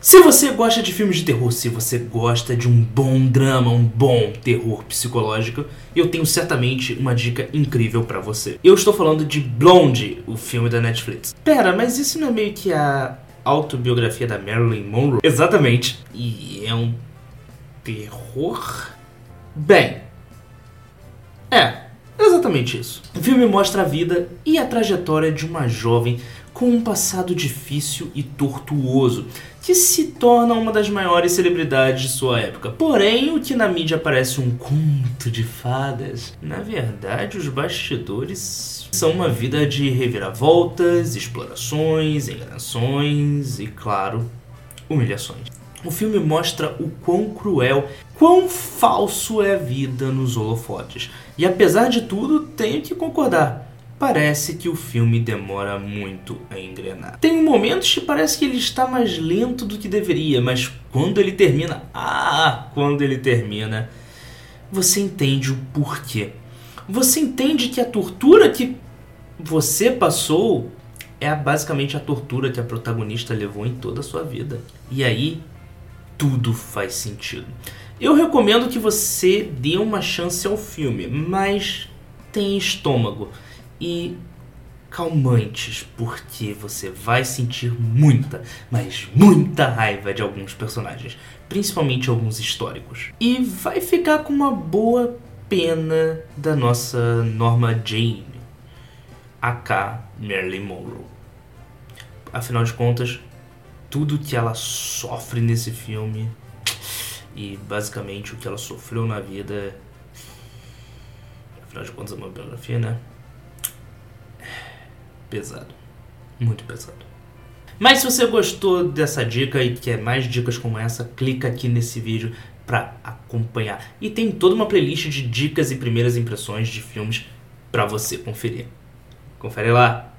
Se você gosta de filmes de terror, se você gosta de um bom drama, um bom terror psicológico, eu tenho certamente uma dica incrível para você. Eu estou falando de Blonde, o filme da Netflix. Pera, mas isso não é meio que a autobiografia da Marilyn Monroe? Exatamente. E é um terror? Bem, exatamente isso. O filme mostra a vida e a trajetória de uma jovem com um passado difícil e tortuoso, que se torna uma das maiores celebridades de sua época. Porém, o que na mídia parece um conto de fadas, na verdade, os bastidores são uma vida de reviravoltas, explorações, enganações e, claro, humilhações. O filme mostra o quão cruel, quão falso é a vida nos holofotes. E apesar de tudo, tenho que concordar parece que o filme demora muito a engrenar. Tem momentos que parece que ele está mais lento do que deveria, mas quando ele termina, ah, quando ele termina, você entende o porquê. Você entende que a tortura que você passou é basicamente a tortura que a protagonista levou em toda a sua vida. E aí tudo faz sentido. Eu recomendo que você dê uma chance ao filme, mas tem estômago e calmantes, porque você vai sentir muita, mas muita raiva de alguns personagens, principalmente alguns históricos. E vai ficar com uma boa pena da nossa Norma Jane, aka Marilyn Monroe. Afinal de contas, tudo que ela sofre nesse filme e basicamente o que ela sofreu na vida, afinal de contas é uma biografia, né? pesado. Muito pesado. Mas se você gostou dessa dica e quer mais dicas como essa, clica aqui nesse vídeo para acompanhar. E tem toda uma playlist de dicas e primeiras impressões de filmes para você conferir. Confere lá.